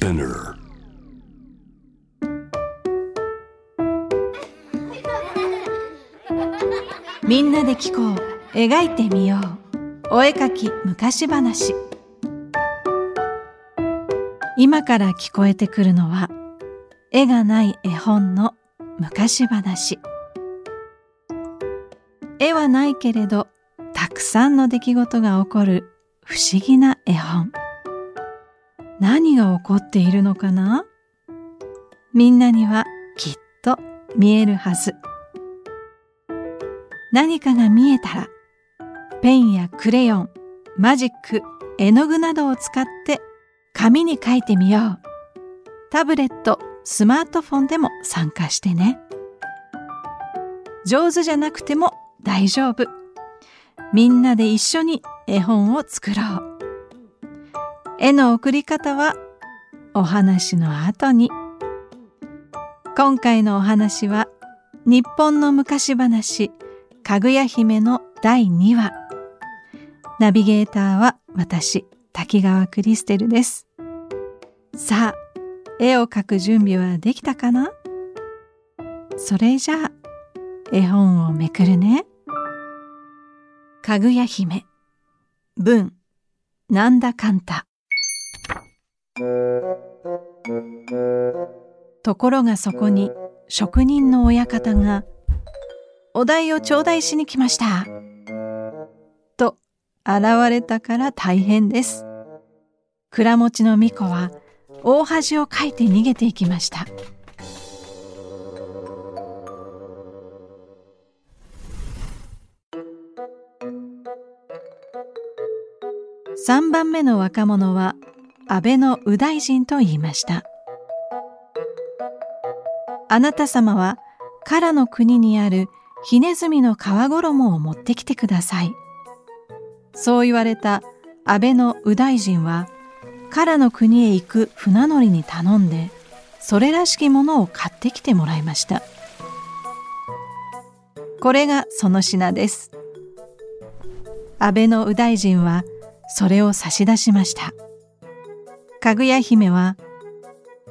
Spinner. みんなで聞こう。描いてみよう。お絵かき昔話。今から聞こえてくるのは絵がない絵本の昔話。絵はないけれどたくさんの出来事が起こる不思議な絵本。何が起こっているのかな？みんなにはきっと見えるはず。何かが見えたらペンやクレヨンマジック絵の具などを使って紙に書いてみよう。タブレットスマートフォンでも参加してね。上手じゃなくても大丈夫。みんなで一緒に絵本を作ろう。絵の送り方はお話の後に。今回のお話は日本の昔話かぐや姫の第2話。ナビゲーターは私滝川クリステルです。さあ絵を描く準備はできたかな？それじゃあ絵本をめくるね。かぐや姫文なんだかんた。ところがそこに職人の親方がお題を頂戴しに来ました。と現れたから大変です。倉持の巫女は大恥をかいて逃げていきました。3番目の若者は安倍の右大臣と言いました。あなた様は唐の国にあるひねずみの皮衣を持ってきてください。そう言われた安倍の右大臣は唐の国へ行く船乗りに頼んでそれらしきものを買ってきてもらいました。これがその品です。安倍の右大臣はそれを差し出しました。かぐや姫は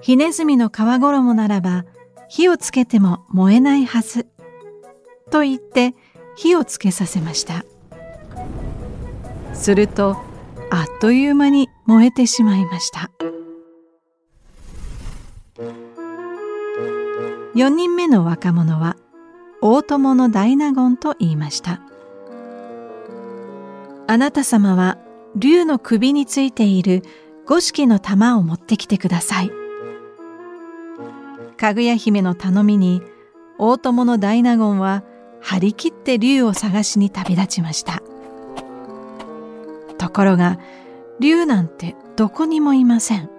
ひねずみの皮衣ならば火をつけても燃えないはず。と言って火をつけさせました。するとあっという間に燃えてしまいました。4人目の若者は大友の大納言と言いました。あなた様は竜の首についている五色の玉を持ってきてください。かぐや姫の頼みに大友の大納言は張り切って竜を探しに旅立ちました。ところが竜なんてどこにもいません。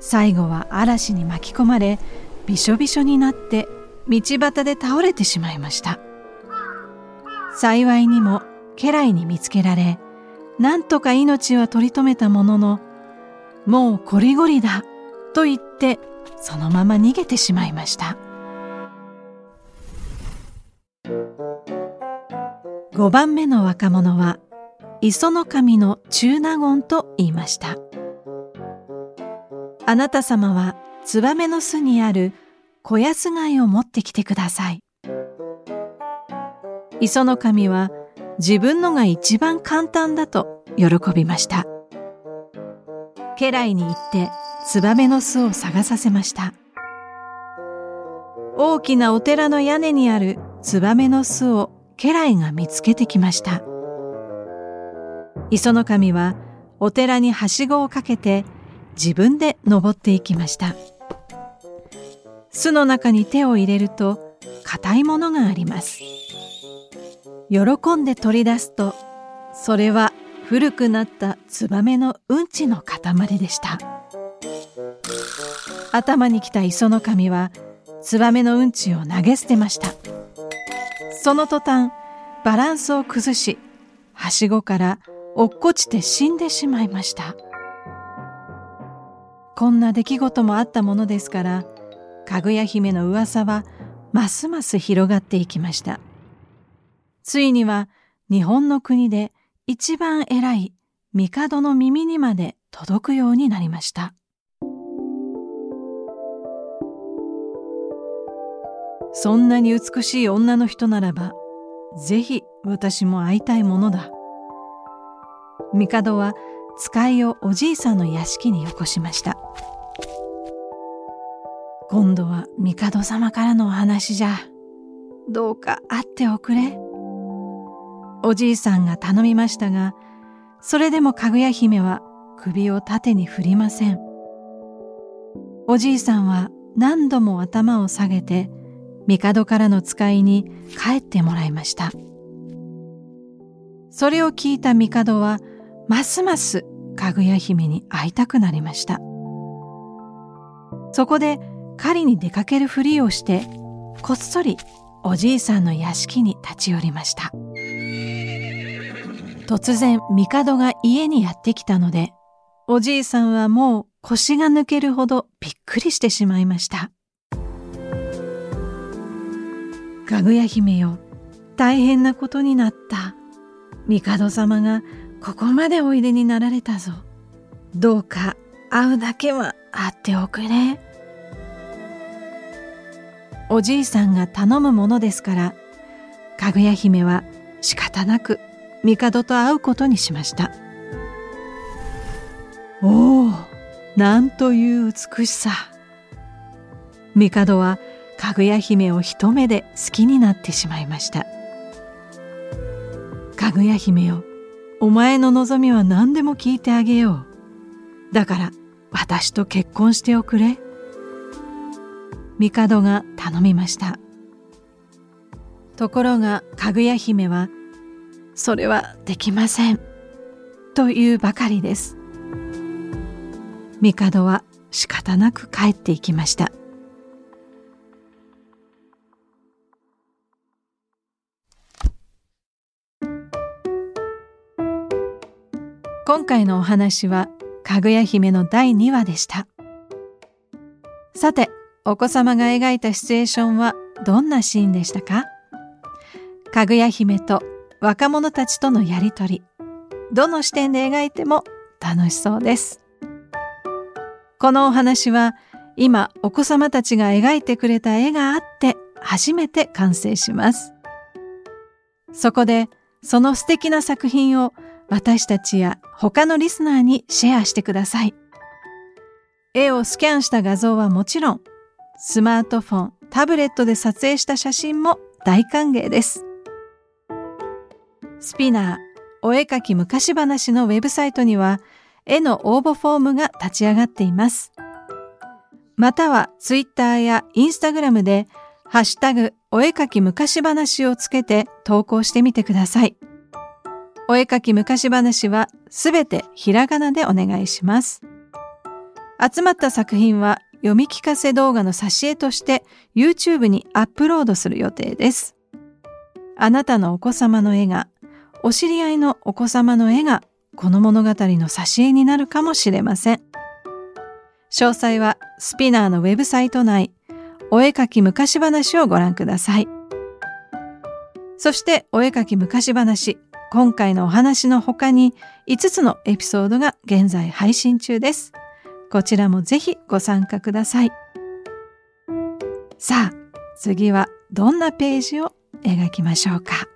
最後は嵐に巻き込まれびしょびしょになって道端で倒れてしまいました。幸いにも家来に見つけられなんとか命は取り留めたもののもうこりごりだと言ってそのまま逃げてしまいました。5番目の若者は磯の神の中納言と言いました。あなた様はツバメの巣にある小安貝を持ってきてください。磯の神は自分のが一番簡単だと喜びました。家来に行ってツバメの巣を探させました。大きなお寺の屋根にあるツバメの巣を家来が見つけてきました。磯の神はお寺にはしごをかけて自分で登っていきました。巣の中に手を入れると硬いものがあります。喜んで取り出すとそれは古くなったツバメのうんちの塊でした。頭に来た磯の神はツバメのうんちを投げ捨てました。その途端バランスを崩しはしごから落っこちて死んでしまいました。こんな出来事もあったものですからかぐや姫の噂はますます広がっていきました。ついには日本の国で一番偉い帝の耳にまで届くようになりました。そんなに美しい女の人ならば、ぜひ私も会いたいものだ。帝は使いをおじいさんの屋敷によこしました。今度は帝様からのお話じゃ。どうか会っておくれ。おじいさんが頼みましたが、それでもかぐや姫は首を縦に振りません。おじいさんは何度も頭を下げて、帝からの使いに帰ってもらいました。それを聞いた帝は、ますますかぐや姫に会いたくなりました。そこで狩りに出かけるふりをして、こっそりおじいさんの屋敷に立ち寄りました。突然帝が家にやってきたので、おじいさんはもう腰が抜けるほどびっくりしてしまいました。かぐや姫よ、大変なことになった。帝様がここまでおいでになられたぞ。どうか会うだけは会っておくれ。おじいさんが頼むものですから、かぐや姫は仕方なく帝と会うことにしました。おお、なんという美しさ。帝はかぐや姫を一目で好きになってしまいました。かぐや姫よ、お前の望みは何でも聞いてあげよう。だから私と結婚しておくれ。帝が頼みました。ところがかぐや姫は、それはできません。というばかりです。帝は仕方なく帰っていきました。今回のお話はかぐや姫の第2話でした。さて、お子様が描いたシチュエーションはどんなシーンでしたか？かぐや姫と若者たちとのやりとり、どの視点で描いても楽しそうです。このお話は今お子様たちが描いてくれた絵があって初めて完成します。そこでその素敵な作品を私たちや他のリスナーにシェアしてください。絵をスキャンした画像はもちろん、スマートフォン、タブレットで撮影した写真も大歓迎です。スピナー、お絵かき昔話のウェブサイトには絵の応募フォームが立ち上がっています。またはツイッターやインスタグラムでハッシュタグお絵かき昔話をつけて投稿してみてください。お絵かき昔話はすべてひらがなでお願いします。集まった作品は読み聞かせ動画の挿絵として YouTube にアップロードする予定です。あなたのお子様の絵が、お知り合いのお子様の絵がこの物語の挿絵になるかもしれません。詳細はスピナーのウェブサイト内、お絵描き昔話をご覧ください。そしてお絵描き昔話、今回のお話の他に5つのエピソードが現在配信中です。こちらもぜひご参加ください。さあ、次はどんなページを描きましょうか。